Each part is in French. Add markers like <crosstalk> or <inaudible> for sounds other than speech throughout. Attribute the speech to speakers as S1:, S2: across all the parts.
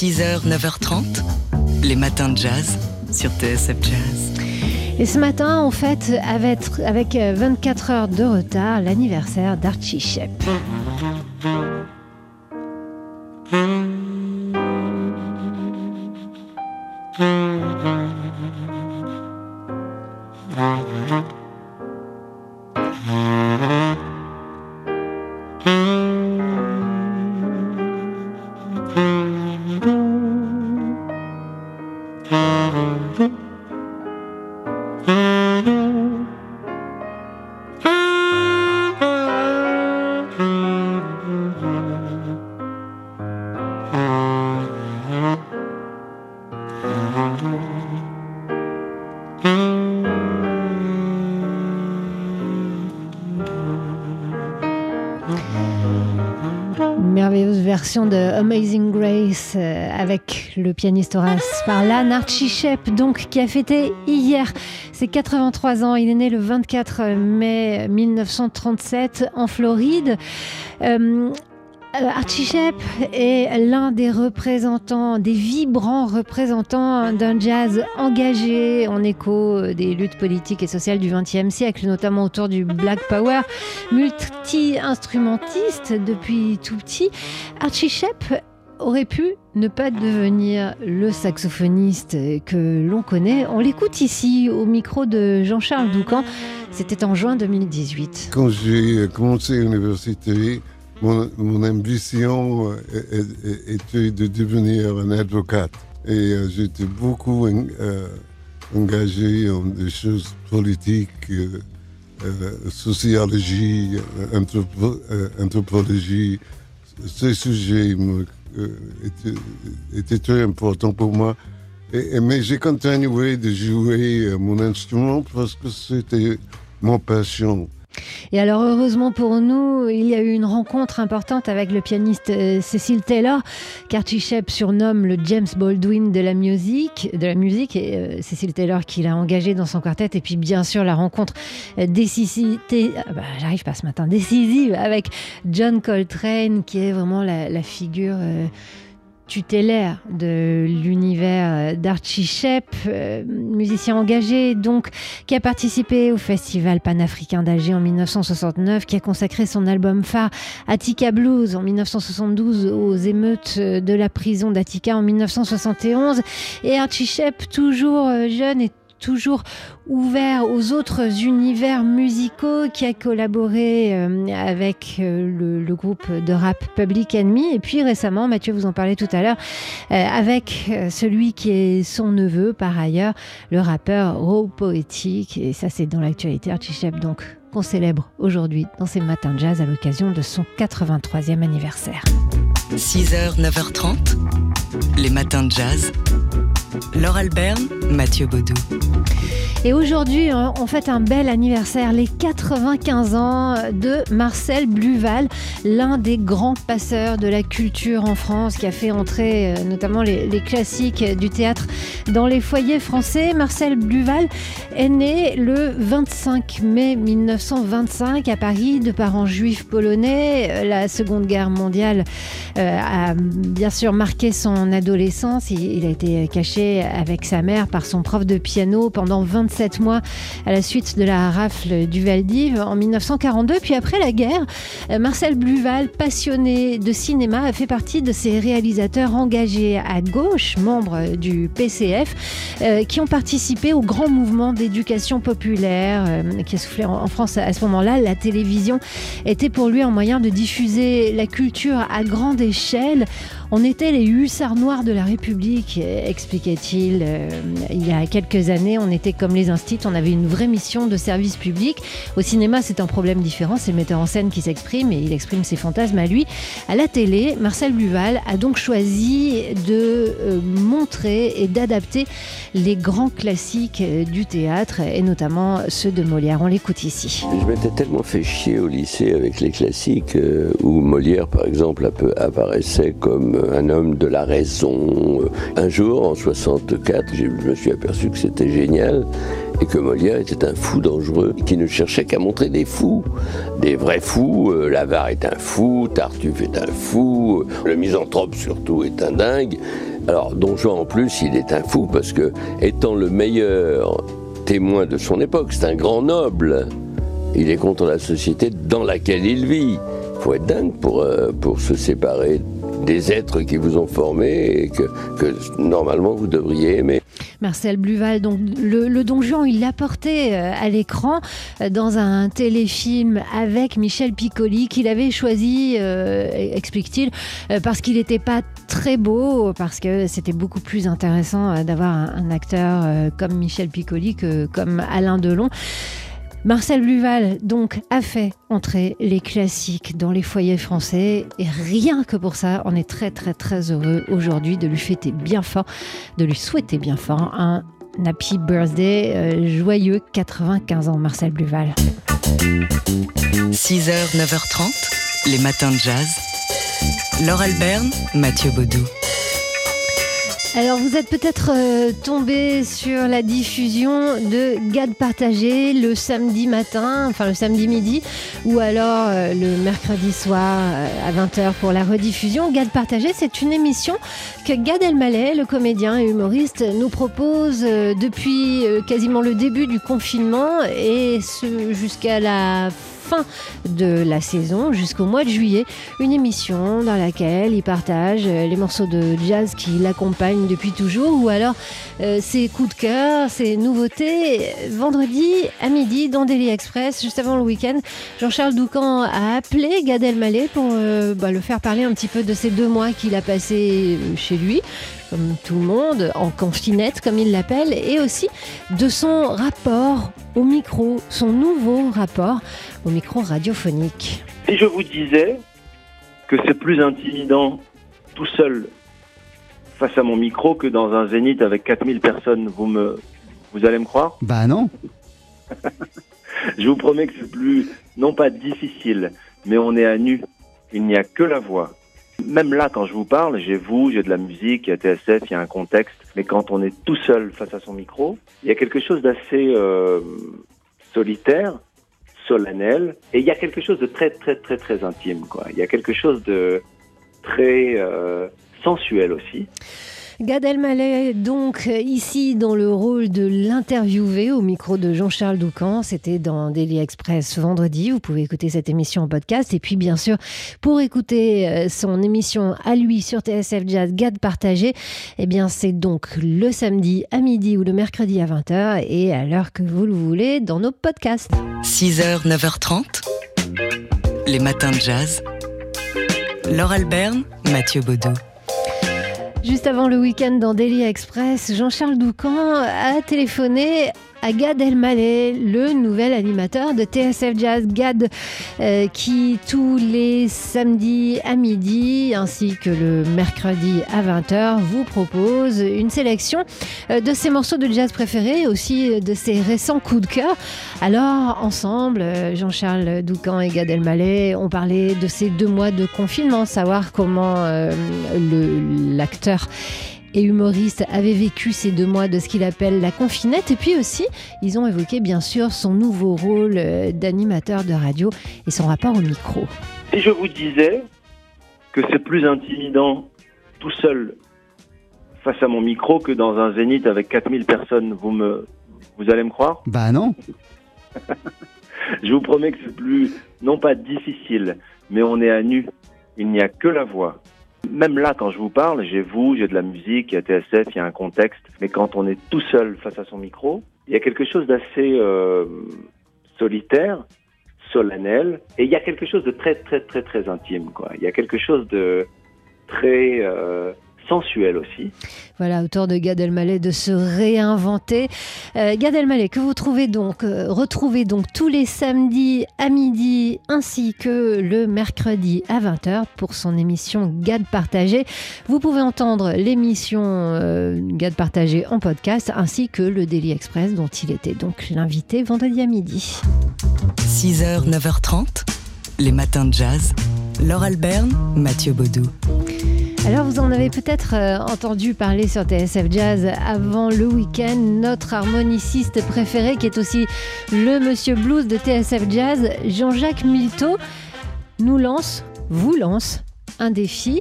S1: 6h, 9h30, les matins de jazz sur TSF Jazz.
S2: Et ce matin, on fête avec, avec 24 heures de retard l'anniversaire d'Archie Shep. Version de Amazing Grace euh, avec le pianiste Horace Parlan, Archie Shep, donc qui a fêté hier ses 83 ans. Il est né le 24 mai 1937 en Floride. Euh, Archie Shep est l'un des représentants, des vibrants représentants d'un jazz engagé en écho des luttes politiques et sociales du XXe siècle, notamment autour du Black Power, multi-instrumentiste depuis tout petit. Archie Shep aurait pu ne pas devenir le saxophoniste que l'on connaît. On l'écoute ici au micro de Jean-Charles Doucan. C'était en juin 2018.
S3: Quand j'ai commencé l'université, mon, ambition était de devenir un avocat. Et euh, j'étais beaucoup euh, engagé en des choses politiques, euh, sociologie, anthropo, anthropologie. Ces sujets me, étaient, étaient, très importants pour moi. Mais j'ai continué de jouer mon instrument parce que c'était mon passion.
S2: Et alors heureusement pour nous, il y a eu une rencontre importante avec le pianiste euh, Cecil Taylor, qu'Archie Shep surnomme le James Baldwin de la musique, de la musique et euh, Cecil Taylor qui l'a engagé dans son quartet. Et puis bien sûr la rencontre euh, décisive, ah bah, j'arrive pas ce matin, décisive avec John Coltrane qui est vraiment la, la figure tutélaire de l'univers d'Archie Shep, euh, musicien engagé donc qui a participé au festival panafricain d'Alger en 1969, qui a consacré son album phare Attica Blues en 1972 aux émeutes de la prison d'Attica en 1971 et Archie Shep toujours euh, jeune et toujours ouvert aux autres univers musicaux, qui a collaboré euh, avec euh, le, groupe de rap Public Enemy. Et puis récemment, Mathieu vous en parlait tout à l'heure, euh, avec celui qui est son neveu par ailleurs, le rappeur Raw Poétique. Et ça, c'est dans l'actualité Archie Shep, donc qu'on célèbre aujourd'hui dans ces matins de jazz à l'occasion de son 83e anniversaire.
S1: 6h, 9h30, les matins de jazz. Laure Alberne, Mathieu Baudou.
S2: Et aujourd'hui, hein, on fête un bel anniversaire, les 95 ans de Marcel Bluval, l'un des grands passeurs de la culture en France, qui a fait entrer euh, notamment les, classiques du théâtre dans les foyers français. Marcel Bluval est né le 25 mai 1925 à Paris de parents juifs polonais. La Seconde Guerre mondiale euh, a bien sûr marqué son adolescence. Il, a été caché avec sa mère par son prof de piano pendant 20 27 mois à la suite de la rafle du Valdiv en 1942. Puis après la guerre, euh, Marcel Bluval, passionné de cinéma, a fait partie de ces réalisateurs engagés à gauche, membres du PCF, euh, qui ont participé au grand mouvement d'éducation populaire euh, qui a soufflé en France à ce moment-là. La télévision était pour lui un moyen de diffuser la culture à grande échelle. On était les hussards noirs de la République, expliquait-il. il y a quelques années, on était comme les instituts, on avait une vraie mission de service public. Au cinéma, c'est un problème différent, c'est le metteur en scène qui s'exprime et il exprime ses fantasmes à lui. À la télé, Marcel Buval a donc choisi de euh, montrer et d'adapter les grands classiques euh, du théâtre et notamment ceux de Molière. On l'écoute ici.
S4: Je m'étais tellement fait chier au lycée avec les classiques euh, où Molière, par exemple, apparaissait comme euh, un homme de la raison. Un jour, en 64, je me suis aperçu que c'était génial et que Molière était un fou dangereux qui ne cherchait qu'à montrer des fous, des vrais fous. Euh, L'avare est un fou, Tartuffe est un fou, le misanthrope surtout est un dingue. Alors Don Juan en plus, il est un fou parce que étant le meilleur témoin de son époque, c'est un grand noble. Il est contre la société dans laquelle il vit. Il faut être dingue pour, euh, pour se séparer des êtres qui vous ont formé et que, normalement vous devriez aimer.
S2: Marcel Bluval, donc le, Don Juan, il l'a porté euh, à l'écran euh, dans un téléfilm avec Michel Piccoli qu'il avait choisi, euh, explique-t-il, parce qu'il n'était pas très beau, parce que c'était beaucoup plus intéressant d'avoir un, acteur comme Michel Piccoli que comme Alain Delon. Marcel Bluval, donc, a fait entrer les classiques dans les foyers français. Et rien que pour ça, on est très, très, très heureux aujourd'hui de lui fêter bien fort, de lui souhaiter bien fort un happy birthday, euh, joyeux 95 ans, Marcel Bluval.
S1: 6h, 9h30, les matins de jazz. Laure Alberne, Mathieu Baudou.
S2: Alors, vous êtes peut-être euh, tombé sur la diffusion de Gad Partagé le samedi matin, enfin le samedi midi, ou alors euh, le mercredi soir euh, à 20h pour la rediffusion. Gad Partagé, c'est une émission que Gad Elmaleh, le comédien et humoriste, nous propose depuis quasiment le début du confinement et jusqu'à la fin de la saison jusqu'au mois de juillet. Une émission dans laquelle il partage euh, les morceaux de jazz qui l'accompagnent depuis toujours ou alors euh, ses coups de cœur, ses nouveautés. Vendredi à midi dans Daily Express, juste avant le week-end, Jean-Charles Doucan a appelé Gad Elmaleh pour euh, bah, le faire parler un petit peu de ces deux mois qu'il a passé euh, chez lui comme tout le monde, en confinette, comme il l'appelle, et aussi de son rapport au micro, son nouveau rapport au micro radiophonique.
S5: Si je vous disais que c'est plus intimidant tout seul face à mon micro que dans un zénith avec 4000 personnes, vous me, vous allez me croire?
S6: Bah non. <laughs>
S5: Je vous promets que c'est plus, non pas difficile, mais on est à nu. Il n'y a que la voix. Même là, quand je vous parle, j'ai vous, j'ai de la musique, il y a TSF, il y a un contexte. Mais quand on est tout seul face à son micro, il y a quelque chose d'assez euh, solitaire, solennel, et il y a quelque chose de très, très, très, très intime. Quoi. Il y a quelque chose de très euh, sensuel aussi.
S2: Gad Elmaleh, donc euh, ici dans le rôle de l'interviewé au micro de Jean-Charles Doucan. C'était dans Daily Express vendredi. Vous pouvez écouter cette émission en podcast. Et puis, bien sûr, pour écouter euh, son émission à lui sur TSF Jazz, Gad Partagé, eh bien, c'est donc le samedi à midi ou le mercredi à 20h et à l'heure que vous le voulez dans nos podcasts.
S1: 6h, 9h30, les matins de jazz. Laure Alberne, Mathieu Baudou.
S2: Juste avant le week-end dans Daily Express, Jean-Charles Doucan a téléphoné à Gad Elmaleh, le nouvel animateur de TSF Jazz. Gad, euh, qui tous les samedis à midi ainsi que le mercredi à 20h vous propose une sélection euh, de ses morceaux de jazz préférés, aussi euh, de ses récents coups de cœur. Alors, ensemble, Jean-Charles Doucan et Gad Elmaleh ont parlé de ces deux mois de confinement, savoir comment euh, l'acteur et humoriste avait vécu ces deux mois de ce qu'il appelle la confinette. Et puis aussi, ils ont évoqué bien sûr son nouveau rôle euh, d'animateur de radio et son rapport au micro.
S5: Si je vous disais que c'est plus intimidant tout seul face à mon micro que dans un zénith avec 4000 personnes, vous me, vous allez me croire?
S6: Bah non. <laughs>
S5: Je vous promets que c'est plus, non pas difficile, mais on est à nu. Il n'y a que la voix. Même là, quand je vous parle, j'ai vous, j'ai de la musique, il y a TSF, il y a un contexte. Mais quand on est tout seul face à son micro, il y a quelque chose d'assez euh, solitaire, solennel, et il y a quelque chose de très, très, très, très intime. Il y a quelque chose de très euh, sensuel aussi.
S2: Voilà, autour de Gad Elmaleh de se réinventer. Euh, Gad Elmaleh que vous trouvez donc, euh, retrouvez donc tous les samedis à midi ainsi que le mercredi à 20h pour son émission Gad Partagé. Vous pouvez entendre l'émission euh, Gad Partagé en podcast ainsi que le Daily Express dont il était donc l'invité vendredi à midi.
S1: 6h, 9h30, les matins de jazz. Laure Alberne, Mathieu Baudou.
S2: Alors vous en avez peut-être euh, entendu parler sur TSF Jazz avant le week-end. Notre harmoniciste préféré, qui est aussi le Monsieur Blues de TSF Jazz, Jean-Jacques Milteau, nous lance, vous lance, un défi.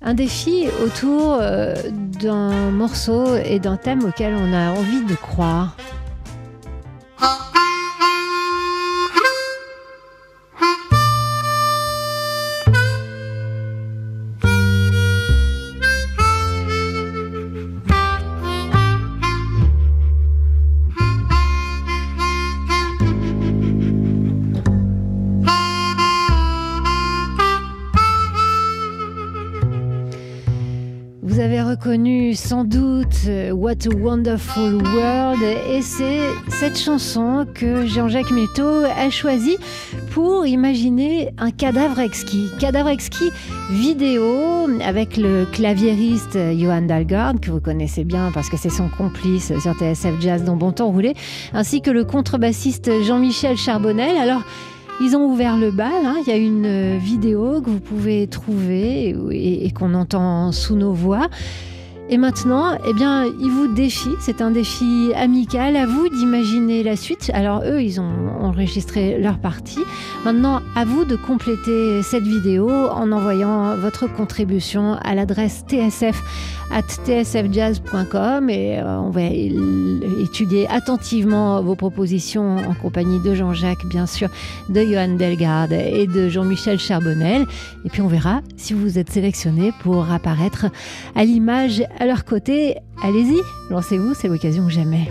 S2: Un défi autour euh, d'un morceau et d'un thème auquel on a envie de croire. Reconnu sans doute euh, What a Wonderful World et c'est cette chanson que Jean-Jacques Milteau a choisie pour imaginer un cadavre exquis. Cadavre exquis vidéo avec le claviériste Johan Dalgard que vous connaissez bien parce que c'est son complice sur TSF Jazz dans Bon Temps Roulé ainsi que le contrebassiste Jean-Michel Charbonnel. Alors ils ont ouvert le bal. Hein. Il y a une euh, vidéo que vous pouvez trouver et, et qu'on entend sous nos voix. Et maintenant, eh bien, ils vous défient. C'est un défi amical. À vous d'imaginer la suite. Alors eux, ils ont enregistré leur partie. Maintenant, à vous de compléter cette vidéo en envoyant votre contribution à l'adresse tsf at tsfjazz.com et euh, on va étudier attentivement vos propositions en compagnie de Jean-Jacques, bien sûr, de Johan Delgarde et de Jean-Michel Charbonnel. Et puis on verra si vous êtes sélectionné pour apparaître à l'image à leur côté. Allez-y, lancez-vous, c'est l'occasion ou jamais.